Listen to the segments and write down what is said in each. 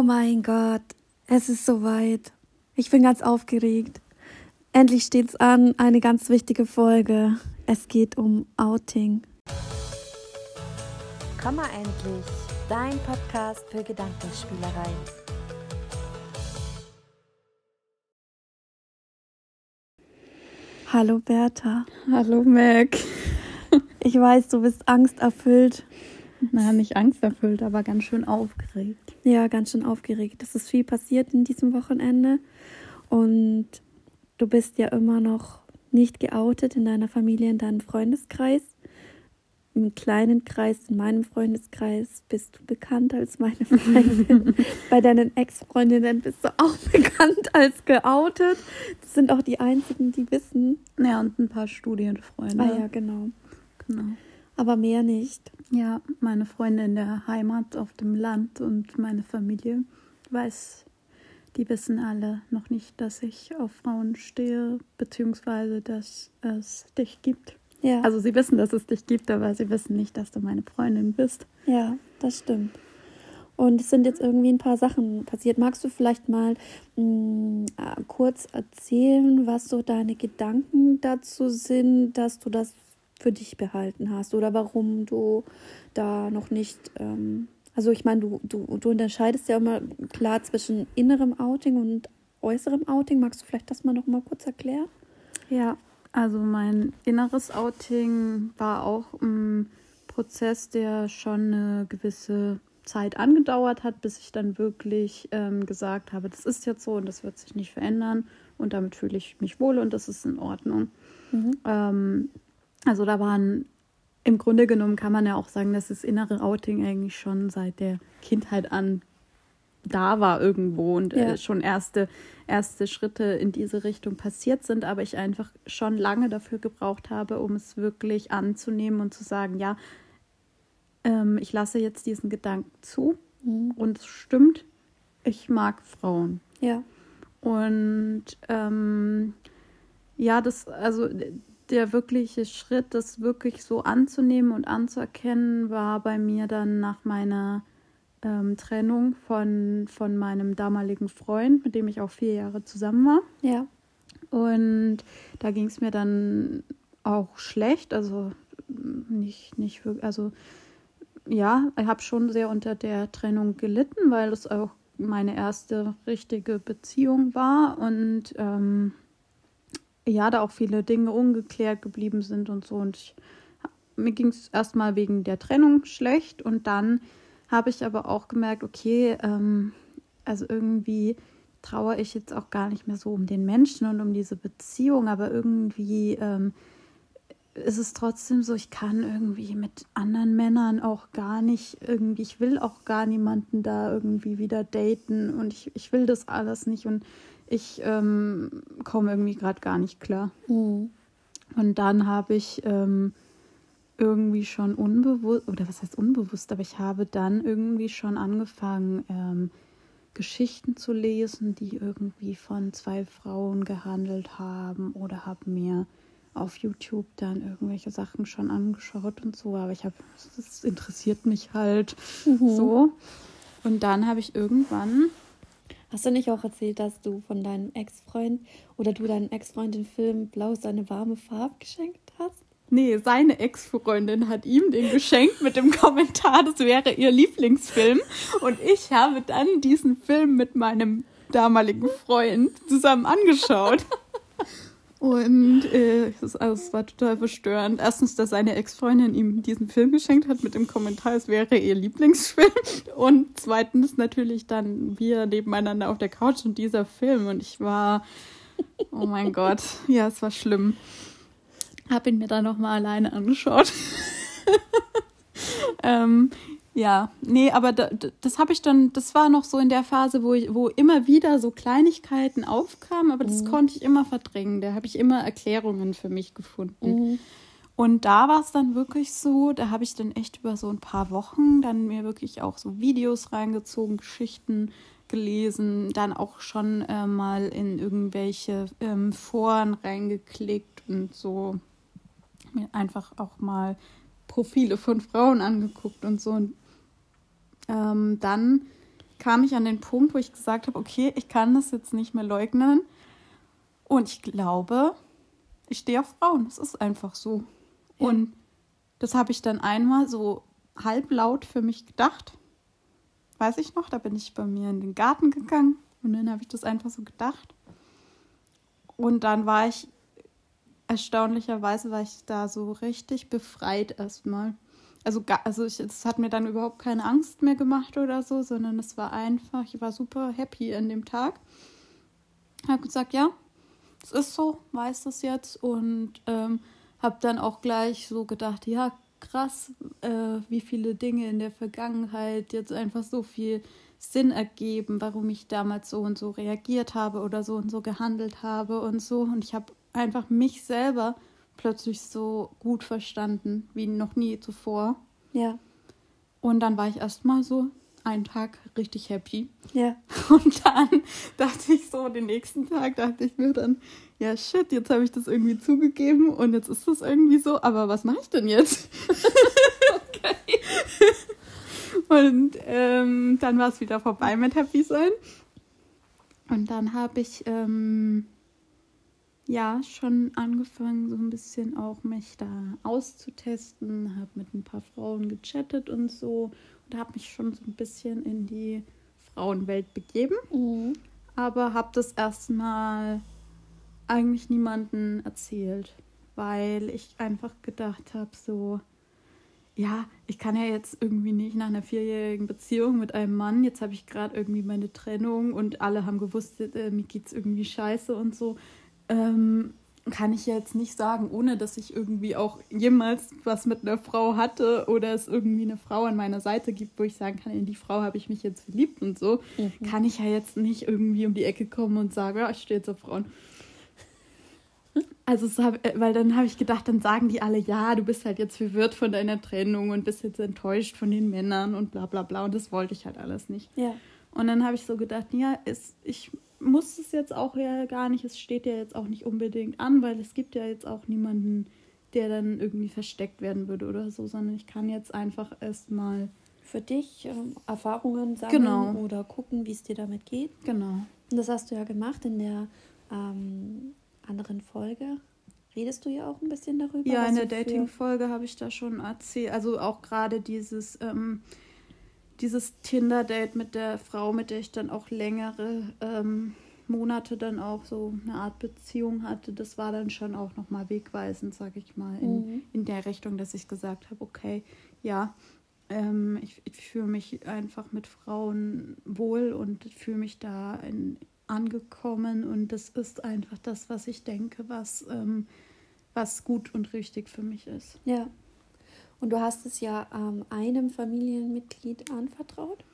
Oh mein Gott, es ist soweit. Ich bin ganz aufgeregt. Endlich steht's an, eine ganz wichtige Folge. Es geht um Outing. Komm mal endlich, dein Podcast für Gedankenspielerei. Hallo Bertha. Hallo Mac. Ich weiß, du bist angsterfüllt. Na, nicht angsterfüllt, aber ganz schön aufgeregt. Ja, ganz schön aufgeregt. Es ist viel passiert in diesem Wochenende. Und du bist ja immer noch nicht geoutet in deiner Familie, in deinem Freundeskreis. Im kleinen Kreis, in meinem Freundeskreis, bist du bekannt als meine Freundin. Bei deinen Ex-Freundinnen bist du auch bekannt als geoutet. Das sind auch die einzigen, die wissen. Ja, und ein paar Studienfreunde. Ah ja, genau. Genau. Aber mehr nicht. Ja, meine Freunde in der Heimat auf dem Land und meine Familie weiß, die wissen alle noch nicht, dass ich auf Frauen stehe, beziehungsweise dass es dich gibt. Ja. Also sie wissen, dass es dich gibt, aber sie wissen nicht, dass du meine Freundin bist. Ja, das stimmt. Und es sind jetzt irgendwie ein paar Sachen passiert. Magst du vielleicht mal mh, äh, kurz erzählen, was so deine Gedanken dazu sind, dass du das für dich behalten hast oder warum du da noch nicht, ähm, also ich meine, du, du, du unterscheidest ja immer klar zwischen innerem Outing und äußerem Outing. Magst du vielleicht das mal noch mal kurz erklären? Ja, also mein inneres Outing war auch ein Prozess, der schon eine gewisse Zeit angedauert hat, bis ich dann wirklich ähm, gesagt habe, das ist jetzt so und das wird sich nicht verändern und damit fühle ich mich wohl und das ist in Ordnung. Mhm. Ähm, also da waren im Grunde genommen kann man ja auch sagen, dass das innere Outing eigentlich schon seit der Kindheit an da war irgendwo und Ja. äh, schon erste, erste Schritte in diese Richtung passiert sind, aber ich einfach schon lange dafür gebraucht habe, um es wirklich anzunehmen und zu sagen, ja, ähm, ich lasse jetzt diesen Gedanken zu Mhm. und es stimmt, ich mag Frauen. Ja. Und ähm, ja, das, also der wirkliche Schritt, das wirklich so anzunehmen und anzuerkennen, war bei mir dann nach meiner ähm, Trennung von, von meinem damaligen Freund, mit dem ich auch vier Jahre zusammen war. Ja. Und da ging es mir dann auch schlecht, also nicht, nicht wirklich, also ja, ich habe schon sehr unter der Trennung gelitten, weil es auch meine erste richtige Beziehung war und ähm, ja, da auch viele Dinge ungeklärt geblieben sind und so. Und ich, mir ging es erstmal wegen der Trennung schlecht und dann habe ich aber auch gemerkt, okay, ähm, also irgendwie traue ich jetzt auch gar nicht mehr so um den Menschen und um diese Beziehung, aber irgendwie ähm, ist es trotzdem so, ich kann irgendwie mit anderen Männern auch gar nicht irgendwie, ich will auch gar niemanden da irgendwie wieder daten und ich, ich will das alles nicht und ich ähm, komme irgendwie gerade gar nicht klar. Mhm. Und dann habe ich ähm, irgendwie schon unbewusst, oder was heißt unbewusst, aber ich habe dann irgendwie schon angefangen, ähm, Geschichten zu lesen, die irgendwie von zwei Frauen gehandelt haben oder habe mir auf YouTube dann irgendwelche Sachen schon angeschaut und so, aber ich habe, das interessiert mich halt so. Und dann habe ich irgendwann Hast du nicht auch erzählt, dass du von deinem Ex-Freund oder du deinem Ex-Freund den Film Blau ist eine warme Farbe geschenkt hast? Nee, seine Ex-Freundin hat ihm den geschenkt mit dem Kommentar, das wäre ihr Lieblingsfilm. Und ich habe dann diesen Film mit meinem damaligen Freund zusammen angeschaut. Und äh, es, also, es war total verstörend. Erstens, dass seine Ex-Freundin ihm diesen Film geschenkt hat mit dem Kommentar, es wäre ihr Lieblingsfilm. Und zweitens natürlich dann wir nebeneinander auf der Couch und dieser Film. Und ich war, oh mein Gott, ja, es war schlimm. Hab ihn mir dann nochmal alleine angeschaut. ähm, ja, nee, aber da, da- das habe ich dann, das war noch so in der Phase, wo ich, wo immer wieder so Kleinigkeiten aufkamen, aber das konnte ich immer verdrängen. Da habe ich immer Erklärungen für mich gefunden. Und da war es dann wirklich so, da habe ich dann echt über so ein paar Wochen dann mir wirklich auch so Videos reingezogen, Geschichten gelesen, dann auch schon äh, mal in irgendwelche ähm, Foren reingeklickt und so mir einfach auch mal Profile von Frauen angeguckt und so. Und ähm, dann kam ich an den Punkt, wo ich gesagt habe, okay, ich kann das jetzt nicht mehr leugnen. Und ich glaube, ich stehe auf Frauen. Das ist einfach so. Ja. Und das habe ich dann einmal so halblaut für mich gedacht. Weiß ich noch, da bin ich bei mir in den Garten gegangen und dann habe ich das einfach so gedacht. Und dann war ich erstaunlicherweise war ich da so richtig befreit erstmal. Also, also es hat mir dann überhaupt keine Angst mehr gemacht oder so, sondern es war einfach, ich war super happy an dem Tag. Habe gesagt, ja, es ist so, weiß das jetzt und ähm, habe dann auch gleich so gedacht, ja, krass, äh, wie viele Dinge in der Vergangenheit jetzt einfach so viel Sinn ergeben, warum ich damals so und so reagiert habe oder so und so gehandelt habe und so. Und ich habe einfach mich selber plötzlich so gut verstanden wie noch nie zuvor. Ja. Und dann war ich erstmal so einen Tag richtig happy. Ja. Und dann dachte ich so, den nächsten Tag dachte ich mir dann, ja shit, jetzt habe ich das irgendwie zugegeben und jetzt ist das irgendwie so, aber was mache ich denn jetzt? okay. Und ähm, dann war es wieder vorbei mit Happy sein. Und dann habe ich ähm, ja schon angefangen, so ein bisschen auch mich da auszutesten, habe mit ein paar Frauen gechattet und so und habe mich schon so ein bisschen in die Frauenwelt begeben. Mhm. Aber habe das erstmal eigentlich niemanden erzählt, weil ich einfach gedacht habe, so, ja, ich kann ja jetzt irgendwie nicht nach einer vierjährigen Beziehung mit einem Mann, jetzt habe ich gerade irgendwie meine Trennung und alle haben gewusst, äh, mir es irgendwie scheiße und so, ähm, kann ich jetzt nicht sagen, ohne dass ich irgendwie auch jemals was mit einer Frau hatte oder es irgendwie eine Frau an meiner Seite gibt, wo ich sagen kann, in die Frau habe ich mich jetzt verliebt und so, mhm. kann ich ja jetzt nicht irgendwie um die Ecke kommen und sagen, ja, ich stehe jetzt auf Frauen. Also, äh, weil dann habe ich gedacht, dann sagen die alle, ja, du bist halt jetzt verwirrt von deiner Trennung und bist jetzt enttäuscht von den Männern und bla bla bla. Und das wollte ich halt alles nicht. Ja. Und dann habe ich so gedacht, ja, es, ich muss es jetzt auch ja gar nicht, es steht ja jetzt auch nicht unbedingt an, weil es gibt ja jetzt auch niemanden, der dann irgendwie versteckt werden würde oder so, sondern ich kann jetzt einfach erstmal für dich ähm, Erfahrungen sammeln genau. oder gucken, wie es dir damit geht. Genau. Und das hast du ja gemacht in der ähm, anderen Folge redest du ja auch ein bisschen darüber. Ja, in der Dating-Folge habe ich da schon erzählt. Also auch gerade dieses, ähm, dieses Tinder-Date mit der Frau, mit der ich dann auch längere ähm, Monate dann auch so eine Art Beziehung hatte, das war dann schon auch nochmal wegweisend, sage ich mal, in, mhm. in der Richtung, dass ich gesagt habe, okay, ja, ähm, ich, ich fühle mich einfach mit Frauen wohl und fühle mich da in, angekommen und das ist einfach das, was ich denke, was, ähm, was gut und richtig für mich ist. Ja. Und du hast es ja ähm, einem Familienmitglied anvertraut?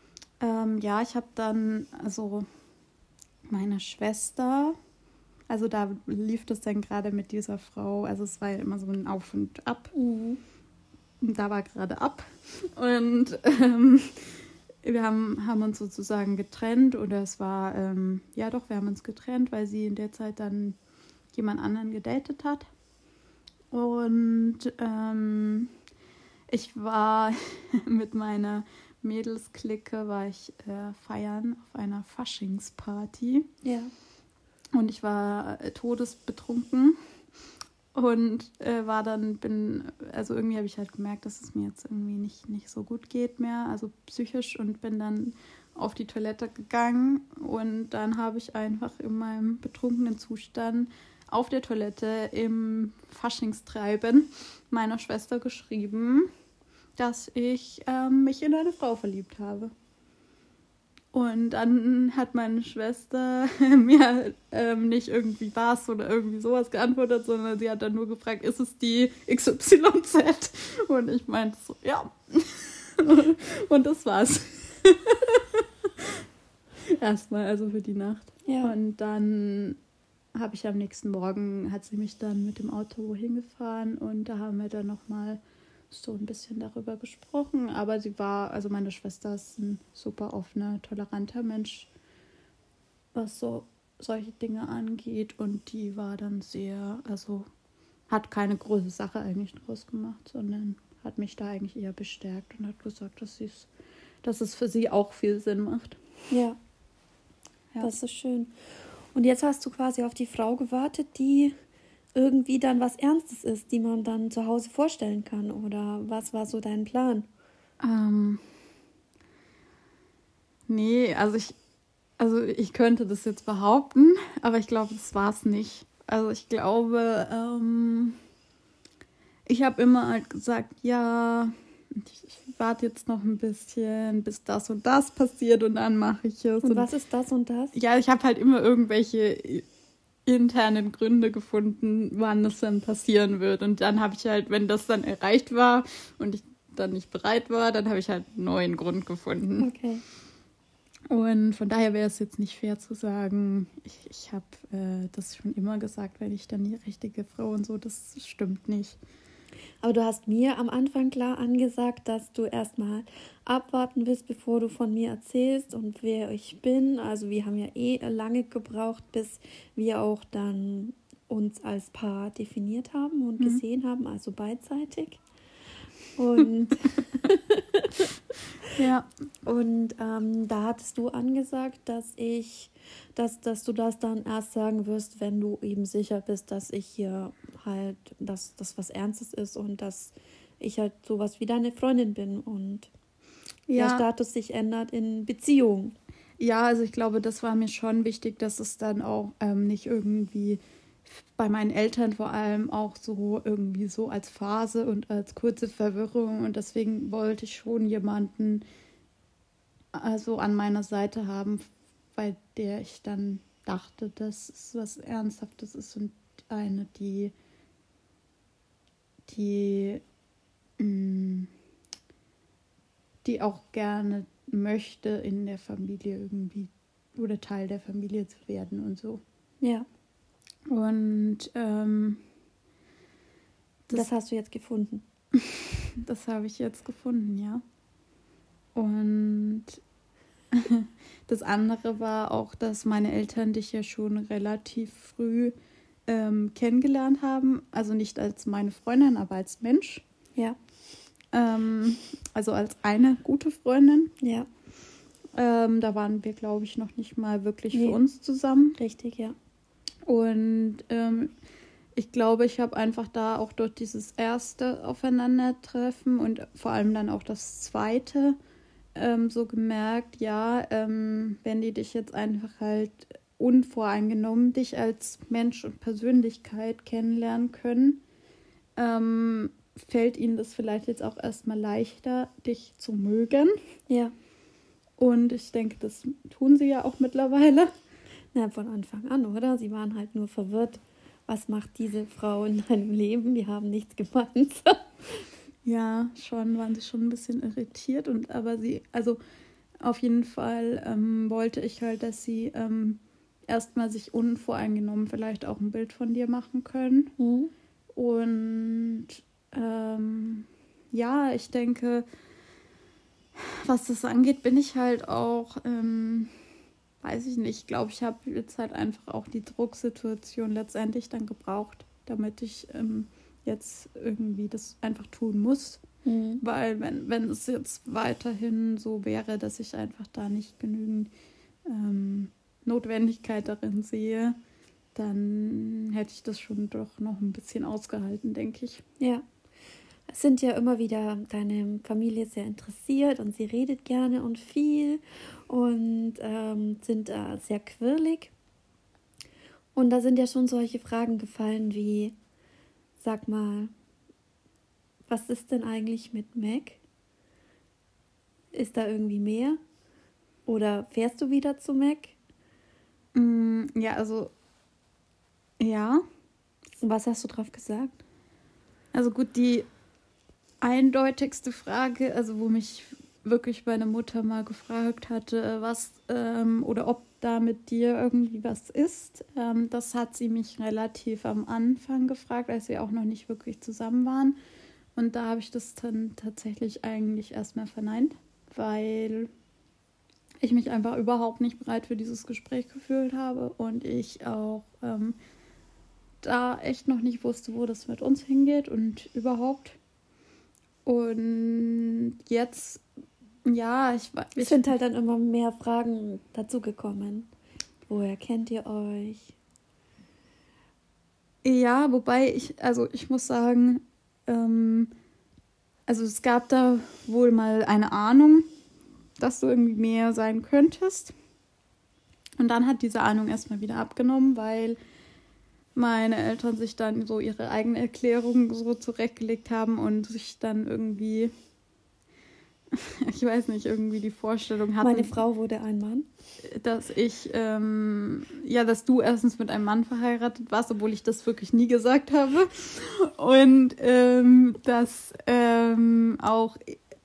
Ähm, ja, ich habe dann, also meine Schwester, also da lief das dann gerade mit dieser Frau, also es war ja immer so ein Auf und Ab. Mhm. Und da war gerade ab. Und ähm, wir haben, haben uns sozusagen getrennt oder es war, ähm, ja doch, wir haben uns getrennt, weil sie in der Zeit dann jemand anderen gedatet hat. Und ähm, ich war mit meiner Mädelsklicke, war ich äh, feiern auf einer Faschingsparty. Ja. Und ich war äh, todesbetrunken und äh, war dann, bin, also irgendwie habe ich halt gemerkt, dass es mir jetzt irgendwie nicht, nicht so gut geht mehr, also psychisch und bin dann auf die Toilette gegangen und dann habe ich einfach in meinem betrunkenen Zustand auf der Toilette im Faschingstreiben meiner Schwester geschrieben, dass ich ähm, mich in eine Frau verliebt habe. Und dann hat meine Schwester mir ähm, nicht irgendwie was oder irgendwie sowas geantwortet, sondern sie hat dann nur gefragt, ist es die XYZ? Und ich meinte so, ja. Und das war's. Erstmal, also für die Nacht. Ja. Und dann habe ich am nächsten Morgen, hat sie mich dann mit dem Auto hingefahren und da haben wir dann nochmal so ein bisschen darüber gesprochen. Aber sie war, also meine Schwester ist ein super offener, toleranter Mensch, was so solche Dinge angeht. Und die war dann sehr, also hat keine große Sache eigentlich draus gemacht, sondern hat mich da eigentlich eher bestärkt und hat gesagt, dass, dass es für sie auch viel Sinn macht. Ja. ja. Das ist schön. Und jetzt hast du quasi auf die Frau gewartet, die irgendwie dann was Ernstes ist, die man dann zu Hause vorstellen kann. Oder was war so dein Plan? Ähm, nee, also ich, also ich könnte das jetzt behaupten, aber ich glaube, das war es nicht. Also ich glaube, ähm, ich habe immer halt gesagt, ja, ich, ich warte jetzt noch ein bisschen, bis das und das passiert und dann mache ich es. Und, und was ist das und das? Ja, ich habe halt immer irgendwelche internen Gründe gefunden, wann es dann passieren wird. Und dann habe ich halt, wenn das dann erreicht war und ich dann nicht bereit war, dann habe ich halt einen neuen Grund gefunden. Okay. Und von daher wäre es jetzt nicht fair zu sagen, ich, ich habe äh, das schon immer gesagt, wenn ich dann die richtige Frau und so, das stimmt nicht. Aber du hast mir am Anfang klar angesagt, dass du erstmal abwarten willst, bevor du von mir erzählst und wer ich bin. Also wir haben ja eh lange gebraucht, bis wir auch dann uns als Paar definiert haben und mhm. gesehen haben, also beidseitig. Und ja. Und ähm, da hattest du angesagt, dass ich, dass, dass du das dann erst sagen wirst, wenn du eben sicher bist, dass ich hier halt, dass das was Ernstes ist und dass ich halt sowas wie deine Freundin bin und ja. der Status sich ändert in Beziehung. Ja, also ich glaube, das war mir schon wichtig, dass es dann auch ähm, nicht irgendwie bei meinen Eltern vor allem auch so irgendwie so als Phase und als kurze Verwirrung und deswegen wollte ich schon jemanden also an meiner Seite haben, bei der ich dann dachte, dass es was Ernsthaftes ist und eine, die die mm, die auch gerne möchte in der Familie irgendwie oder Teil der Familie zu werden und so. Ja. Und ähm, das, das hast du jetzt gefunden. das habe ich jetzt gefunden, ja. Und das andere war auch, dass meine Eltern dich ja schon relativ früh ähm, kennengelernt haben. Also nicht als meine Freundin, aber als Mensch. Ja. Ähm, also als eine gute Freundin. Ja. Ähm, da waren wir, glaube ich, noch nicht mal wirklich nee. für uns zusammen. Richtig, ja. Und ähm, ich glaube, ich habe einfach da auch durch dieses erste Aufeinandertreffen und vor allem dann auch das zweite ähm, so gemerkt, ja, ähm, wenn die dich jetzt einfach halt unvoreingenommen dich als Mensch und Persönlichkeit kennenlernen können, ähm, fällt ihnen das vielleicht jetzt auch erstmal leichter, dich zu mögen. Ja. Und ich denke, das tun sie ja auch mittlerweile. Na, von Anfang an, oder? Sie waren halt nur verwirrt. Was macht diese Frau in deinem Leben? Wir haben nichts gemeint. ja, schon waren sie schon ein bisschen irritiert und aber sie, also auf jeden Fall ähm, wollte ich halt, dass sie ähm, erstmal sich unvoreingenommen vielleicht auch ein Bild von dir machen können. Mhm. Und ähm, ja, ich denke, was das angeht, bin ich halt auch ähm, weiß ich nicht, ich glaube, ich habe jetzt halt einfach auch die Drucksituation letztendlich dann gebraucht, damit ich ähm, jetzt irgendwie das einfach tun muss. Mhm. Weil wenn, wenn es jetzt weiterhin so wäre, dass ich einfach da nicht genügend ähm, Notwendigkeit darin sehe, dann hätte ich das schon doch noch ein bisschen ausgehalten, denke ich. Ja sind ja immer wieder deine Familie sehr interessiert und sie redet gerne und viel und ähm, sind äh, sehr quirlig. Und da sind ja schon solche Fragen gefallen wie, sag mal, was ist denn eigentlich mit Mac? Ist da irgendwie mehr? Oder fährst du wieder zu Mac? Mm, ja, also ja. Was hast du drauf gesagt? Also gut, die eindeutigste Frage, also wo mich wirklich meine Mutter mal gefragt hatte, was ähm, oder ob da mit dir irgendwie was ist. Ähm, das hat sie mich relativ am Anfang gefragt, als wir auch noch nicht wirklich zusammen waren. Und da habe ich das dann tatsächlich eigentlich erstmal verneint, weil ich mich einfach überhaupt nicht bereit für dieses Gespräch gefühlt habe und ich auch ähm, da echt noch nicht wusste, wo das mit uns hingeht und überhaupt. Und jetzt Ja, ich weiß. Es sind halt dann immer mehr Fragen dazugekommen. Woher kennt ihr euch? Ja, wobei ich, also ich muss sagen, ähm, also es gab da wohl mal eine Ahnung, dass du irgendwie mehr sein könntest. Und dann hat diese Ahnung erstmal wieder abgenommen, weil meine Eltern sich dann so ihre eigene Erklärung so zurechtgelegt haben und sich dann irgendwie, ich weiß nicht, irgendwie die Vorstellung hatten. Meine Frau wurde ein Mann. Dass ich, ähm, ja, dass du erstens mit einem Mann verheiratet warst, obwohl ich das wirklich nie gesagt habe. Und ähm, dass ähm, auch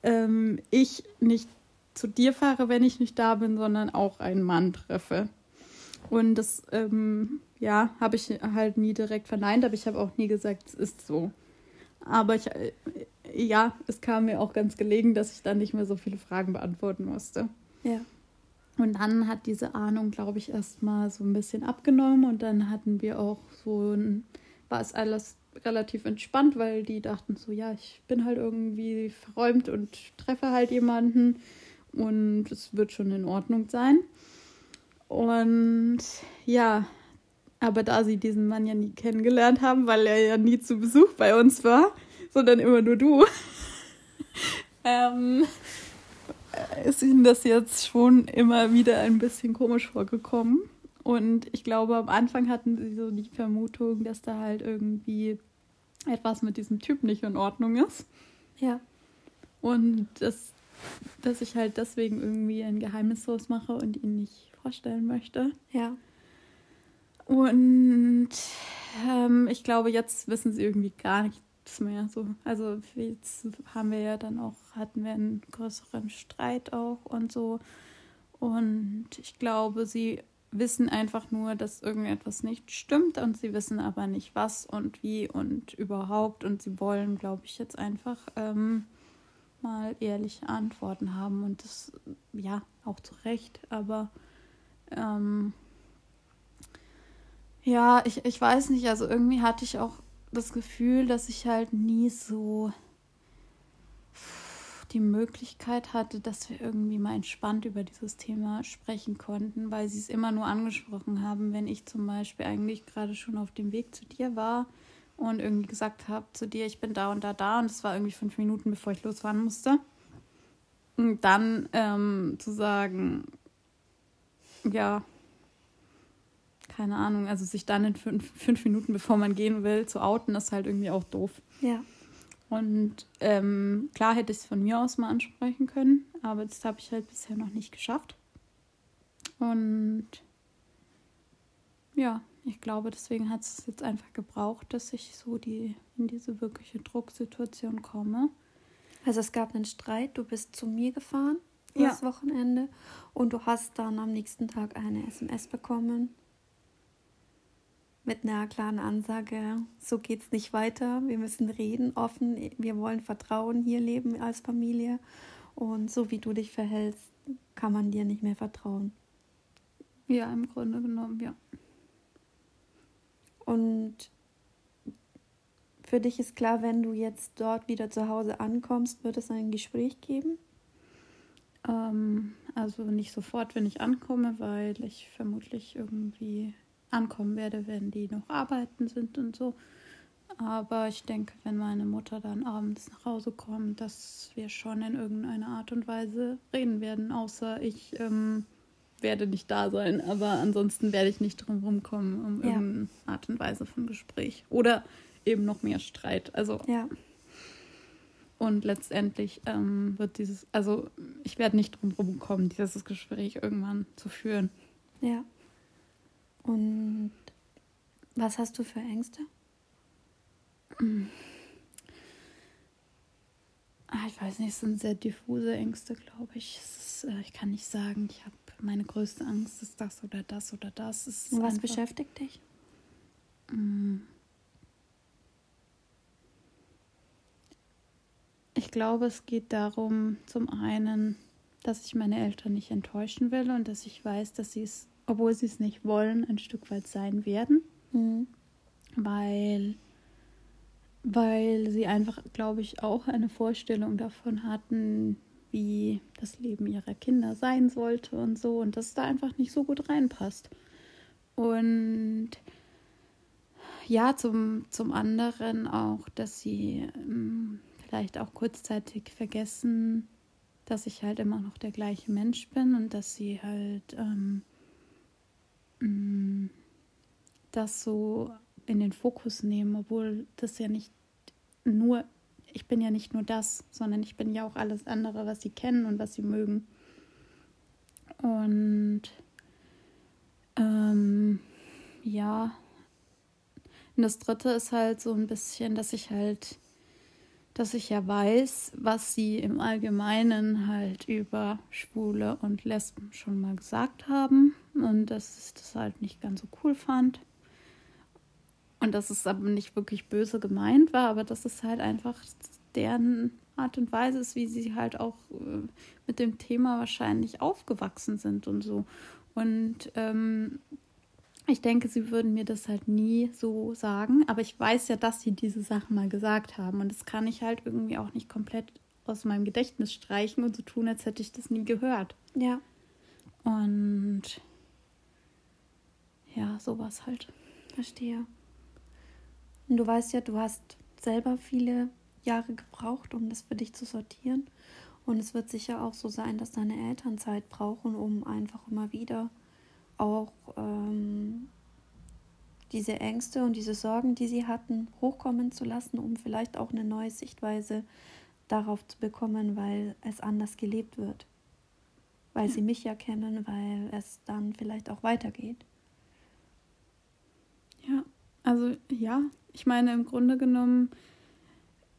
ähm, ich nicht zu dir fahre, wenn ich nicht da bin, sondern auch einen Mann treffe. Und das, ähm, ja, habe ich halt nie direkt verneint, aber ich habe auch nie gesagt, es ist so. Aber ich, äh, ja, es kam mir auch ganz gelegen, dass ich dann nicht mehr so viele Fragen beantworten musste. Ja. Und dann hat diese Ahnung, glaube ich, erstmal so ein bisschen abgenommen und dann hatten wir auch so ein, war es alles relativ entspannt, weil die dachten so, ja, ich bin halt irgendwie verräumt und treffe halt jemanden und es wird schon in Ordnung sein. Und ja, aber da sie diesen Mann ja nie kennengelernt haben, weil er ja nie zu Besuch bei uns war, sondern immer nur du, ähm, ist ihnen das jetzt schon immer wieder ein bisschen komisch vorgekommen. Und ich glaube, am Anfang hatten sie so die Vermutung, dass da halt irgendwie etwas mit diesem Typ nicht in Ordnung ist. Ja. Und das dass ich halt deswegen irgendwie ein Geheimnis draus mache und ihn nicht vorstellen möchte. Ja. Und ähm, ich glaube, jetzt wissen sie irgendwie gar nichts mehr. So, also jetzt haben wir ja dann auch, hatten wir einen größeren Streit auch und so. Und ich glaube, sie wissen einfach nur, dass irgendetwas nicht stimmt und sie wissen aber nicht was und wie und überhaupt. Und sie wollen, glaube ich, jetzt einfach ähm, mal ehrliche Antworten haben und das ja auch zu Recht, aber ähm, ja, ich, ich weiß nicht, also irgendwie hatte ich auch das Gefühl, dass ich halt nie so die Möglichkeit hatte, dass wir irgendwie mal entspannt über dieses Thema sprechen konnten, weil sie es immer nur angesprochen haben, wenn ich zum Beispiel eigentlich gerade schon auf dem Weg zu dir war und irgendwie gesagt habe zu dir, ich bin da und da da und es war irgendwie fünf Minuten, bevor ich losfahren musste. Und dann ähm, zu sagen, ja, keine Ahnung, also sich dann in fünf, fünf Minuten, bevor man gehen will, zu outen, ist halt irgendwie auch doof. Ja. Und ähm, klar hätte ich es von mir aus mal ansprechen können, aber das habe ich halt bisher noch nicht geschafft. Und ja, ich glaube, deswegen hat es jetzt einfach gebraucht, dass ich so die, in diese wirkliche Drucksituation komme. Also es gab einen Streit, du bist zu mir gefahren ja. das Wochenende und du hast dann am nächsten Tag eine SMS bekommen mit einer klaren Ansage, so geht es nicht weiter, wir müssen reden, offen, wir wollen Vertrauen hier leben als Familie und so wie du dich verhältst, kann man dir nicht mehr vertrauen. Ja, im Grunde genommen, ja. Und für dich ist klar, wenn du jetzt dort wieder zu Hause ankommst, wird es ein Gespräch geben? Ähm, also nicht sofort, wenn ich ankomme, weil ich vermutlich irgendwie ankommen werde, wenn die noch arbeiten sind und so. Aber ich denke, wenn meine Mutter dann abends nach Hause kommt, dass wir schon in irgendeiner Art und Weise reden werden, außer ich ähm, werde nicht da sein, aber ansonsten werde ich nicht drum rumkommen um ja. irgendeine Art und Weise von Gespräch. Oder eben noch mehr Streit. Also. Ja. Und letztendlich ähm, wird dieses, also ich werde nicht drum rumkommen, dieses Gespräch irgendwann zu führen. Ja. Und was hast du für Ängste? Ah, ich weiß nicht, es sind sehr diffuse Ängste, glaube ich. Ist, äh, ich kann nicht sagen, ich habe meine größte Angst ist das oder das oder das. Ist Was beschäftigt dich? Mm. Ich glaube, es geht darum, zum einen, dass ich meine Eltern nicht enttäuschen will und dass ich weiß, dass sie es, obwohl sie es nicht wollen, ein Stück weit sein werden. Mhm. Weil, weil sie einfach, glaube ich, auch eine Vorstellung davon hatten, wie das Leben ihrer Kinder sein sollte und so und das da einfach nicht so gut reinpasst. Und ja, zum, zum anderen auch, dass sie ähm, vielleicht auch kurzzeitig vergessen, dass ich halt immer noch der gleiche Mensch bin und dass sie halt ähm, mm, das so in den Fokus nehmen, obwohl das ja nicht nur, ich bin ja nicht nur das, sondern ich bin ja auch alles andere, was sie kennen und was sie mögen. Und ähm, ja, und das dritte ist halt so ein bisschen, dass ich halt, dass ich ja weiß, was sie im Allgemeinen halt über Schwule und Lesben schon mal gesagt haben und dass ich das halt nicht ganz so cool fand. Und dass es aber nicht wirklich böse gemeint war, aber dass es halt einfach deren Art und Weise ist, wie sie halt auch äh, mit dem Thema wahrscheinlich aufgewachsen sind und so. Und ähm, ich denke, sie würden mir das halt nie so sagen, aber ich weiß ja, dass sie diese Sachen mal gesagt haben und das kann ich halt irgendwie auch nicht komplett aus meinem Gedächtnis streichen und so tun, als hätte ich das nie gehört. Ja. Und ja, sowas halt. Verstehe. Und du weißt ja, du hast selber viele Jahre gebraucht, um das für dich zu sortieren. Und es wird sicher auch so sein, dass deine Eltern Zeit brauchen, um einfach immer wieder auch ähm, diese Ängste und diese Sorgen, die sie hatten, hochkommen zu lassen, um vielleicht auch eine neue Sichtweise darauf zu bekommen, weil es anders gelebt wird. Weil ja. sie mich ja kennen, weil es dann vielleicht auch weitergeht. Ja, also ja, ich meine, im Grunde genommen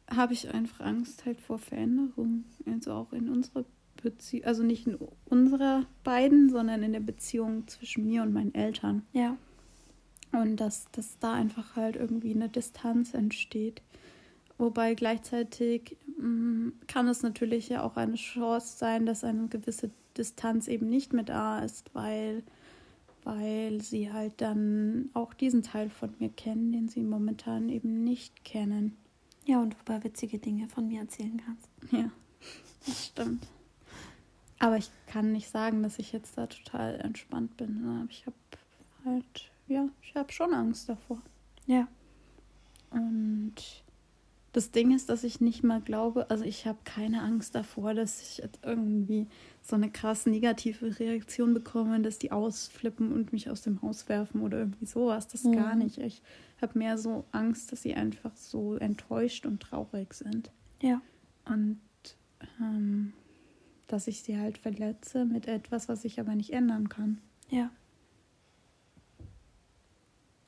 habe ich einfach Angst halt vor Veränderung. Also auch in unserer Beziehung, also nicht in unserer beiden, sondern in der Beziehung zwischen mir und meinen Eltern. Ja. Und dass, dass da einfach halt irgendwie eine Distanz entsteht. Wobei gleichzeitig mh, mm, kann es natürlich ja auch eine Chance sein, dass eine gewisse Distanz eben nicht mehr da ist, weil weil sie halt dann auch diesen Teil von mir kennen, den sie momentan eben nicht kennen. Ja, und du ein paar witzige Dinge von mir erzählen kannst. Ja, das stimmt. Aber ich kann nicht sagen, dass ich jetzt da total entspannt bin. Ich habe halt, ja, ich habe schon Angst davor. Ja. Und das Ding ist, dass ich nicht mal glaube, also ich habe keine Angst davor, dass ich jetzt irgendwie so eine krass negative Reaktion bekomme, dass die ausflippen und mich aus dem Haus werfen oder irgendwie sowas. Das mhm. gar nicht. Ich habe mehr so Angst, dass sie einfach so enttäuscht und traurig sind. Ja. Und ähm, dass ich sie halt verletze mit etwas, was ich aber nicht ändern kann. Ja.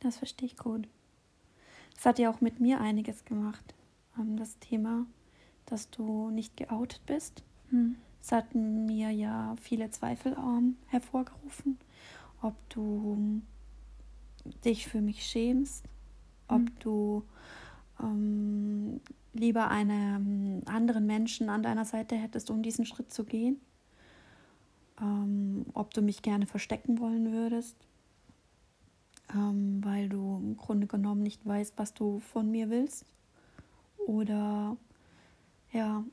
Das verstehe ich gut. Es hat ja auch mit mir einiges gemacht ähm, das Thema, dass du nicht geoutet bist. Hm. Es hat mir ja viele Zweifel hervorgerufen, ob du dich für mich schämst, ob hm. du ähm, lieber einen anderen Menschen an deiner Seite hättest, um diesen Schritt zu gehen, ähm, ob du mich gerne verstecken wollen würdest, ähm, weil du im Grunde genommen nicht weißt, was du von mir willst oder ja,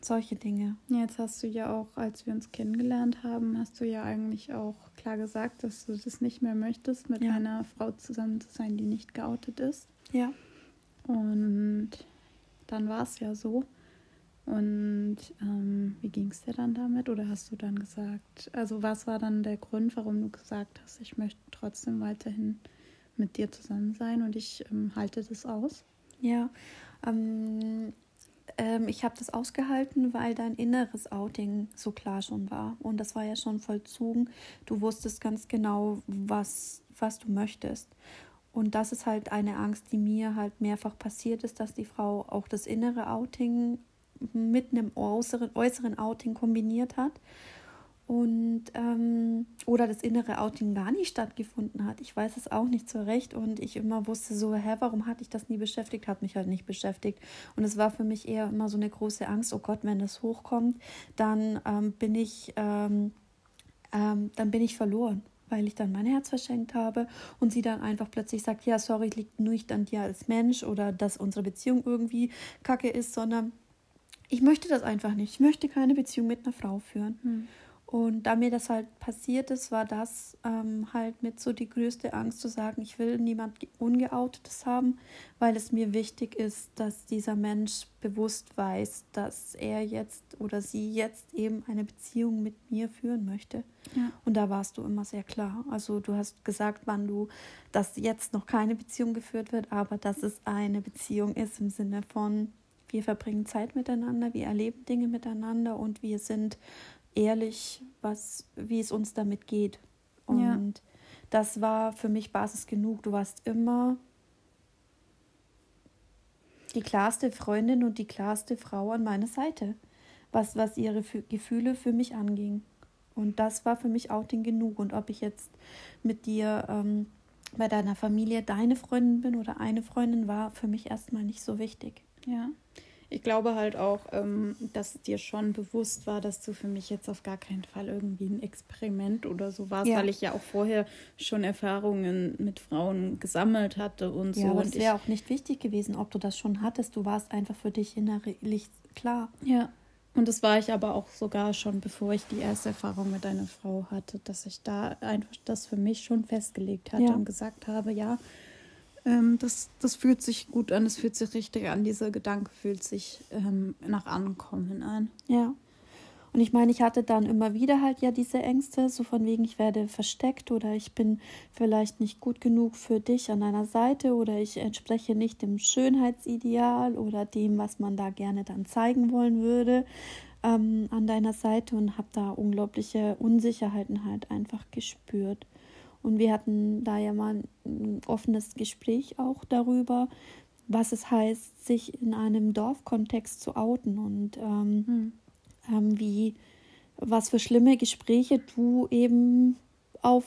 solche Dinge. Jetzt hast du ja auch, als wir uns kennengelernt haben, hast du ja eigentlich auch klar gesagt, dass du das nicht mehr möchtest, mit ja. einer Frau zusammen zu sein, die nicht geoutet ist. Ja. Und dann war es ja so. Und ähm, wie ging es dir dann damit? Oder hast du dann gesagt, also was war dann der Grund, warum du gesagt hast, ich möchte trotzdem weiterhin mit dir zusammen sein und ich ähm, halte das aus? Ja, ähm, ähm, ich habe das ausgehalten, weil dein inneres Outing so klar schon war. Und das war ja schon vollzogen. Du wusstest ganz genau, was, was du möchtest. Und das ist halt eine Angst, die mir halt mehrfach passiert ist, dass die Frau auch das innere Outing mit einem äußeren, äußeren Outing kombiniert hat und ähm, oder das innere Outing gar nicht stattgefunden hat. Ich weiß es auch nicht so recht und ich immer wusste so, hä, warum hatte ich das nie beschäftigt? Hat mich halt nicht beschäftigt und es war für mich eher immer so eine große Angst. Oh Gott, wenn das hochkommt, dann ähm, bin ich ähm, ähm dann bin ich verloren weil ich dann mein Herz verschenkt habe und sie dann einfach plötzlich sagt, ja, sorry, liegt nicht an dir als Mensch oder dass unsere Beziehung irgendwie kacke ist, sondern ich möchte das einfach nicht. Ich möchte keine Beziehung mit einer Frau führen. Hm. Und da mir das halt passiert ist, war das ähm, halt mit so die größte Angst zu sagen, ich will niemand Ungeoutetes haben, weil es mir wichtig ist, dass dieser Mensch bewusst weiß, dass er jetzt oder sie jetzt eben eine Beziehung mit mir führen möchte. Ja. Und da warst du immer sehr klar. Also du hast gesagt, wann du, dass jetzt noch keine Beziehung geführt wird, aber dass es eine Beziehung ist im Sinne von, wir verbringen Zeit miteinander, wir erleben Dinge miteinander und wir sind ehrlich, was, wie es uns damit geht. Und Ja. das war für mich Basis genug. Du warst immer die klarste Freundin und die klarste Frau an meiner Seite, was, was ihre Fü- Gefühle für mich anging. Und das war für mich Outing genug. Und ob ich jetzt mit dir ähm, bei deiner Familie deine Freundin bin oder eine Freundin, war für mich erstmal nicht so wichtig. Ja. Ich glaube halt auch, ähm, dass dir schon bewusst war, dass du für mich jetzt auf gar keinen Fall irgendwie ein Experiment oder so warst, Ja. weil ich ja auch vorher schon Erfahrungen mit Frauen gesammelt hatte und so. Ja, aber und es wäre auch nicht wichtig gewesen, ob du das schon hattest. Du warst einfach für dich innerlich klar. Ja. Und das war ich aber auch sogar schon, bevor ich die erste Erfahrung mit einer Frau hatte, dass ich da einfach das für mich schon festgelegt hatte Ja. und gesagt habe, ja, ähm, das, das fühlt sich gut an, das fühlt sich richtig an, dieser Gedanke fühlt sich ähm, nach Ankommen an. Ja. Und ich meine, ich hatte dann immer wieder halt ja diese Ängste, so von wegen, ich werde versteckt oder ich bin vielleicht nicht gut genug für dich an deiner Seite oder ich entspreche nicht dem Schönheitsideal oder dem, was man da gerne dann zeigen wollen würde ähm, an deiner Seite und habe da unglaubliche Unsicherheiten halt einfach gespürt. Und wir hatten da ja mal ein offenes Gespräch auch darüber, was es heißt, sich in einem Dorfkontext zu outen und ähm, ähm, wie was für schlimme Gespräche du eben auf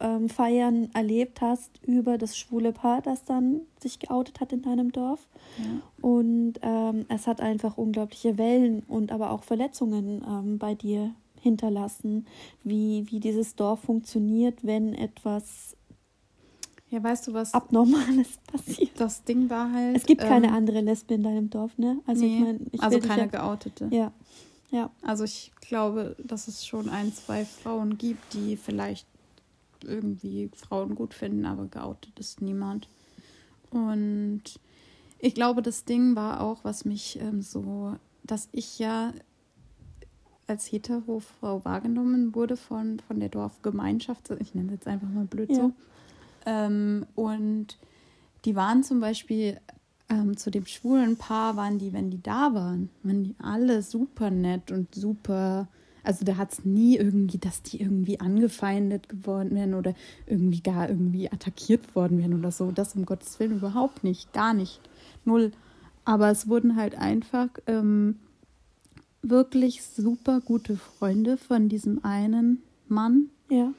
ähm, Feiern erlebt hast über das schwule Paar, das dann sich geoutet hat in deinem Dorf. Ja. Und ähm, es hat einfach unglaubliche Wellen und aber auch Verletzungen ähm, bei dir hinterlassen, wie, wie dieses Dorf funktioniert, wenn etwas Ja, weißt du was? Abnormales passiert. Das Ding war halt. Es gibt keine ähm, andere Lesbe in deinem Dorf, ne? Also nee, ich meine, ich also keine ja, geoutete. ja, ja, Also ich glaube, dass es schon ein, zwei Frauen gibt, die vielleicht irgendwie Frauen gut finden, aber geoutet ist niemand. Und ich glaube, das Ding war auch, was mich ähm, so, dass ich ja als Hetero-Frau wahrgenommen wurde von, von der Dorfgemeinschaft, ich nenne es jetzt einfach mal blöd Ja. so. Ähm, und die waren zum Beispiel ähm, zu dem schwulen Paar, waren die, wenn die da waren, waren die alle super nett und super. Also da hat es nie irgendwie, dass die irgendwie angefeindet geworden wären oder irgendwie gar irgendwie attackiert worden wären oder so. Das um Gottes Willen überhaupt nicht, gar nicht. Null. Aber es wurden halt einfach ähm, wirklich super gute Freunde von diesem einen Mann, ja,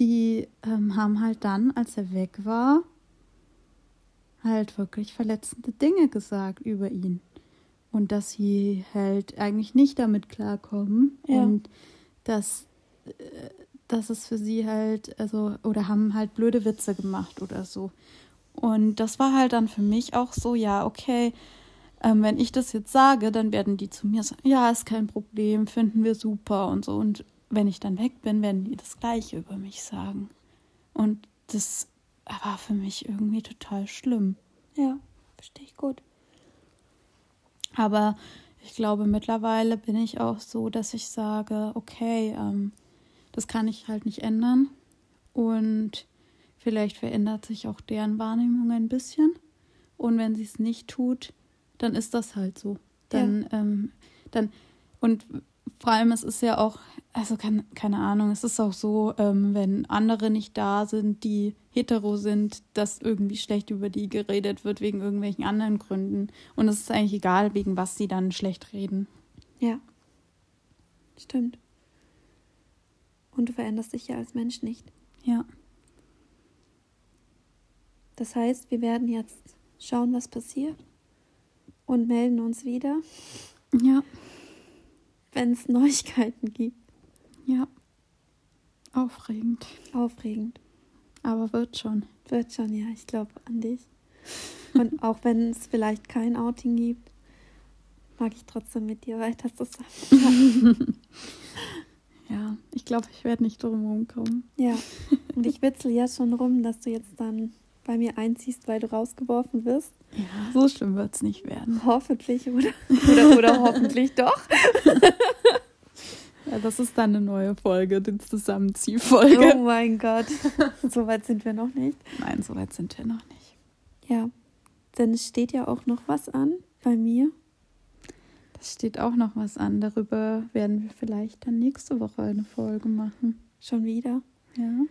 die ähm, haben halt dann, als er weg war, halt wirklich verletzende Dinge gesagt über ihn. Und dass sie halt eigentlich nicht damit klarkommen. Ja. Und dass, äh, dass es für sie halt, also, oder haben halt blöde Witze gemacht oder so. Und das war halt dann für mich auch so, ja, okay, ähm, wenn ich das jetzt sage, dann werden die zu mir sagen, ja, ist kein Problem, finden wir super und so. Und wenn ich dann weg bin, werden die das Gleiche über mich sagen. Und das war für mich irgendwie total schlimm. ja, verstehe ich gut. Aber ich glaube, mittlerweile bin ich auch so, dass ich sage, okay, ähm, das kann ich halt nicht ändern. Und vielleicht verändert sich auch deren Wahrnehmung ein bisschen. Und wenn sie es nicht tut, dann ist das halt so. Dann, ähm, dann, und vor allem, es ist ja auch, also keine, keine Ahnung, es ist auch so, ähm, wenn andere nicht da sind, die hetero sind, dass irgendwie schlecht über die geredet wird wegen irgendwelchen anderen Gründen. Und es ist eigentlich egal, wegen was sie dann schlecht reden. Ja, stimmt. Und du veränderst dich ja als Mensch nicht. Ja. Das heißt, wir werden jetzt schauen, was passiert und melden uns wieder, Ja. wenn es Neuigkeiten gibt. Ja. Aufregend. Aufregend. Aber wird schon. Wird schon, ja, ich glaube an dich. Und auch wenn es vielleicht kein Outing gibt, mag ich trotzdem mit dir weiter zusammen. Ja, ich glaube, ich werde nicht drum rumkommen. Ja, und ich witzel ja schon rum, dass du jetzt dann bei mir einziehst, weil du rausgeworfen wirst. Ja, so schlimm wird es nicht werden. Hoffentlich, oder? Oder, oder hoffentlich doch. Ja, das ist dann eine neue Folge, die Zusammenziehfolge. Oh mein Gott. So weit sind wir noch nicht. Nein, so weit sind wir noch nicht. Ja, denn es steht ja auch noch was an bei mir. Es steht auch noch was an. Darüber werden wir vielleicht dann nächste Woche eine Folge machen. Schon wieder. Ja.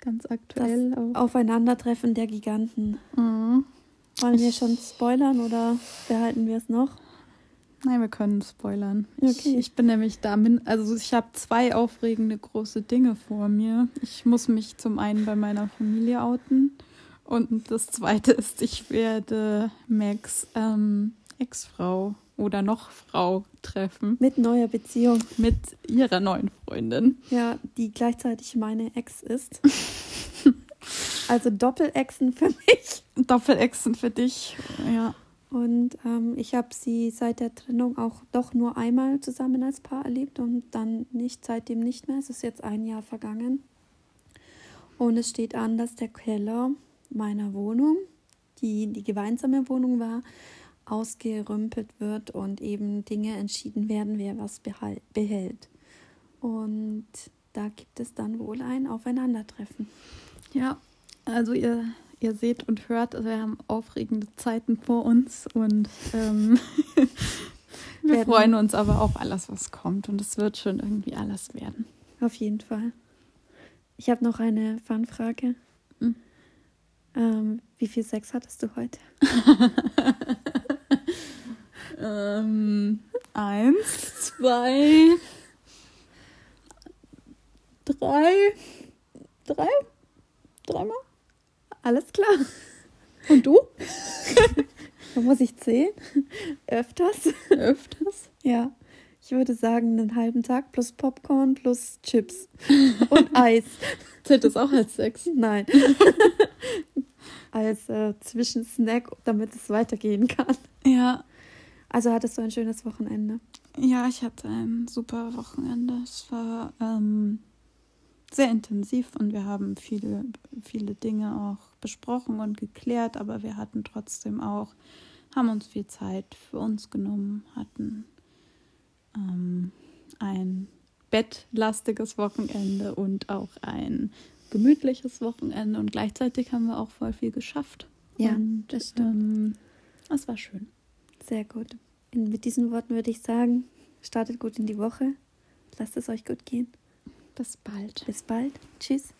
Ganz aktuell Das auch. Aufeinandertreffen der Giganten. Mhm. Wollen wir schon spoilern oder behalten wir es noch? Nein, wir können spoilern. Okay. Ich, bin nämlich da, also ich habe zwei aufregende große Dinge vor mir. Ich muss mich zum einen bei meiner Familie outen und das zweite ist, ich werde Max ähm, Ex-Frau oder noch Frau treffen Mit neuer Beziehung. mit ihrer neuen Freundin. Ja, die gleichzeitig meine Ex ist. Also Doppelexen für mich. Doppelexen für dich. Ja. Und ähm, ich habe sie seit der Trennung auch doch nur einmal zusammen als Paar erlebt und dann nicht seitdem nicht mehr. Es ist jetzt ein Jahr vergangen. Und es steht an, dass der Keller meiner Wohnung, die die gemeinsame Wohnung war, ausgerümpelt wird und eben Dinge entschieden werden, wer was behält. Und da gibt es dann wohl ein Aufeinandertreffen. Ja, also ihr, ihr seht und hört, also wir haben aufregende Zeiten vor uns und ähm, wir freuen uns aber auf alles, was kommt und es wird schon irgendwie alles werden. Auf jeden Fall. Ich habe noch eine Fanfrage. Mhm. Ähm, wie viel Sex hattest du heute? Ähm, eins, zwei, drei, drei, dreimal. Alles klar. Und du? Da muss ich zählen. Öfters. Öfters? Ja. Ich würde sagen, einen halben Tag plus Popcorn plus Chips und Eis. Zählt das auch als Sex? Nein. Als äh, Zwischensnack, damit es weitergehen kann. Ja, Also hattest du ein schönes Wochenende. Ja, ich hatte ein super Wochenende. Es war ähm, sehr intensiv und wir haben viele, viele Dinge auch besprochen und geklärt, aber wir hatten trotzdem auch, haben uns viel Zeit für uns genommen, hatten ähm, ein bettlastiges Wochenende und auch ein gemütliches Wochenende und gleichzeitig haben wir auch voll viel geschafft. Ja, und, das stimmt. Ähm, es war schön. Sehr gut. Und mit diesen Worten würde ich sagen, startet gut in die Woche. Lasst es euch gut gehen. Bis bald. Bis bald. Tschüss.